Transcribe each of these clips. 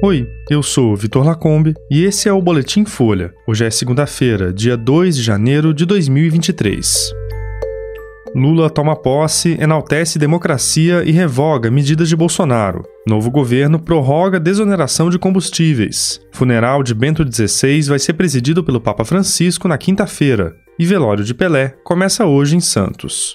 Oi, eu sou Vitor Lacombe e esse é o Boletim Folha. Hoje é segunda-feira, dia 2 de janeiro de 2023. Lula toma posse, enaltece democracia e revoga medidas de Bolsonaro. Novo governo prorroga desoneração de combustíveis. Funeral de Bento XVI vai ser presidido pelo Papa Francisco na quinta-feira. E velório de Pelé começa hoje em Santos.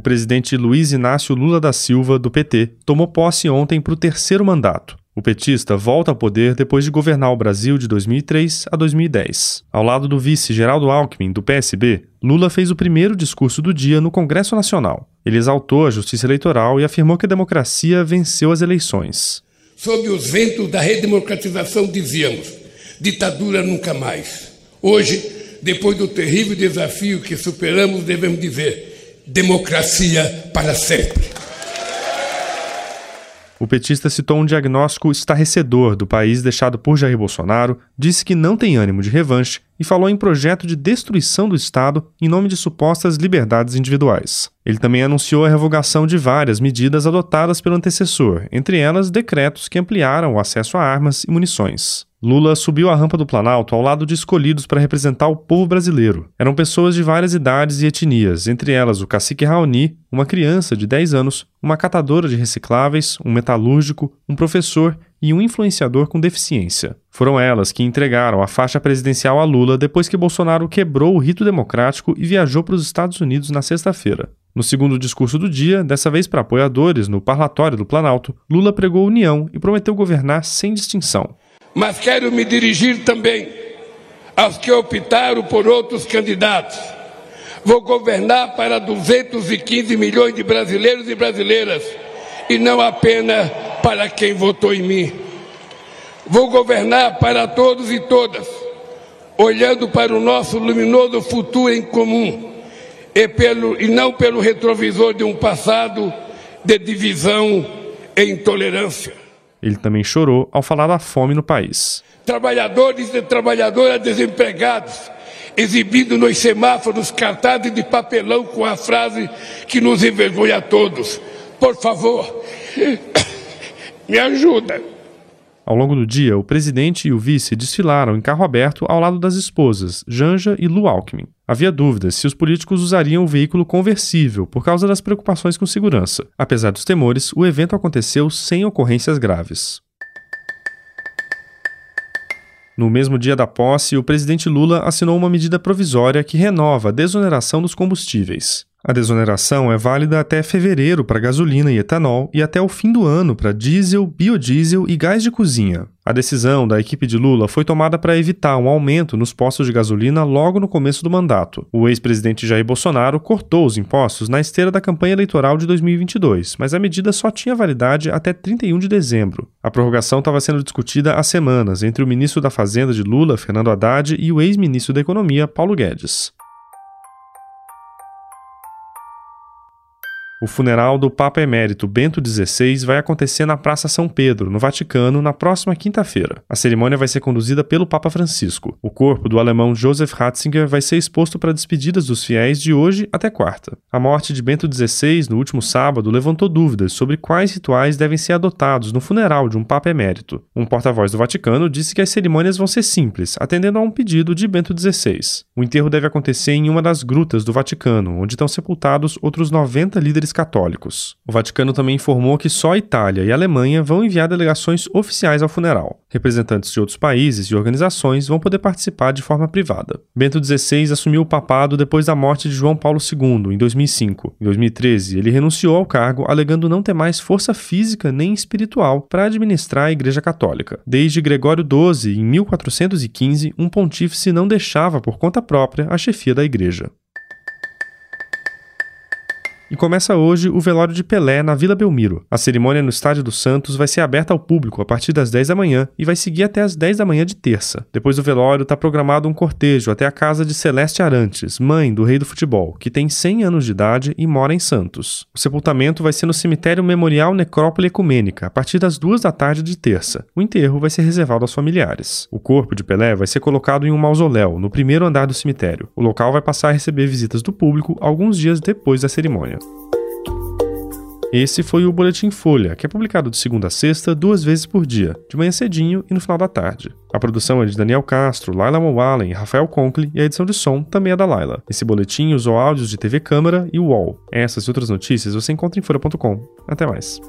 O presidente Luiz Inácio Lula da Silva, do PT, tomou posse ontem para o terceiro mandato. O petista volta ao poder depois de governar o Brasil de 2003 a 2010. Ao lado do vice Geraldo Alckmin, do PSB, Lula fez o primeiro discurso do dia no Congresso Nacional. Ele exaltou a justiça eleitoral e afirmou que a democracia venceu as eleições. Sob os ventos da redemocratização, dizíamos: ditadura nunca mais. Hoje, depois do terrível desafio que superamos, devemos dizer: democracia para sempre. O petista citou um diagnóstico estarrecedor do país deixado por Jair Bolsonaro, disse que não tem ânimo de revanche e falou em projeto de destruição do Estado em nome de supostas liberdades individuais. Ele também anunciou a revogação de várias medidas adotadas pelo antecessor, entre elas decretos que ampliaram o acesso a armas e munições. Lula subiu a rampa do Planalto ao lado de escolhidos para representar o povo brasileiro. Eram pessoas de várias idades e etnias, entre elas o cacique Raoni, uma criança de 10 anos, uma catadora de recicláveis, um metalúrgico, um professor e um influenciador com deficiência. Foram elas que entregaram a faixa presidencial a Lula depois que Bolsonaro quebrou o rito democrático e viajou para os Estados Unidos na sexta-feira. No segundo discurso do dia, dessa vez para apoiadores no parlatório do Planalto, Lula pregou união e prometeu governar sem distinção mas quero me dirigir também aos que optaram por outros candidatos. Vou governar para 215 milhões de brasileiros e brasileiras e não apenas para quem votou em mim. Vou governar para todos e todas, olhando para o nosso luminoso futuro em comum e, pelo, e não pelo retrovisor de um passado de divisão e intolerância. Ele também chorou ao falar da fome no país. Trabalhadores e trabalhadoras desempregados, exibindo nos semáforos cartazes de papelão com a frase que nos envergonha a todos: Por favor, me ajuda. Ao longo do dia, o presidente e o vice desfilaram em carro aberto ao lado das esposas, Janja e Lu Alckmin. Havia dúvidas se os políticos usariam o veículo conversível por causa das preocupações com segurança. Apesar dos temores, o evento aconteceu sem ocorrências graves. No mesmo dia da posse, o presidente Lula assinou uma medida provisória que renova a desoneração dos combustíveis. A desoneração é válida até fevereiro para gasolina e etanol e até o fim do ano para diesel, biodiesel e gás de cozinha. A decisão da equipe de Lula foi tomada para evitar um aumento nos postos de gasolina logo no começo do mandato. O ex-presidente Jair Bolsonaro cortou os impostos na esteira da campanha eleitoral de 2022, mas a medida só tinha validade até 31 de dezembro. A prorrogação estava sendo discutida há semanas entre o ministro da Fazenda de Lula, Fernando Haddad, e o ex-ministro da Economia, Paulo Guedes. O funeral do Papa Emérito Bento XVI vai acontecer na Praça São Pedro, no Vaticano, na próxima quinta-feira. A cerimônia vai ser conduzida pelo Papa Francisco. O corpo do alemão Joseph Ratzinger vai ser exposto para despedidas dos fiéis de hoje até quarta. A morte de Bento XVI, no último sábado, levantou dúvidas sobre quais rituais devem ser adotados no funeral de um Papa Emérito. Um porta-voz do Vaticano disse que as cerimônias vão ser simples, atendendo a um pedido de Bento XVI. O enterro deve acontecer em uma das grutas do Vaticano, onde estão sepultados outros 90 líderes católicos. O Vaticano também informou que só a Itália e a Alemanha vão enviar delegações oficiais ao funeral. Representantes de outros países e organizações vão poder participar de forma privada. Bento XVI assumiu o papado depois da morte de João Paulo II, em 2005. Em 2013, ele renunciou ao cargo, alegando não ter mais força física nem espiritual para administrar a Igreja Católica. Desde Gregório XII, em 1415, um pontífice não deixava por conta própria a chefia da Igreja. E começa hoje o velório de Pelé na Vila Belmiro. A cerimônia no Estádio dos Santos vai ser aberta ao público a partir das 10 da manhã e vai seguir até as 10 da manhã de terça. Depois do velório, está programado um cortejo até a casa de Celeste Arantes, mãe do rei do futebol, que tem 100 anos de idade e mora em Santos. O sepultamento vai ser no cemitério Memorial Necrópole Ecumênica, a partir das 2 da tarde de terça. O enterro vai ser reservado aos familiares. O corpo de Pelé vai ser colocado em um mausoléu, no primeiro andar do cemitério. O local vai passar a receber visitas do público alguns dias depois da cerimônia. Esse foi o Boletim Folha, que é publicado de segunda a sexta, duas vezes por dia, de manhã cedinho e no final da tarde. A produção é de Daniel Castro, Laila Mowallen e Rafael Conkle, e a edição de som também é da Laila. Esse boletim usou áudios de TV Câmara e UOL. Essas e outras notícias você encontra em folha.com. Até mais.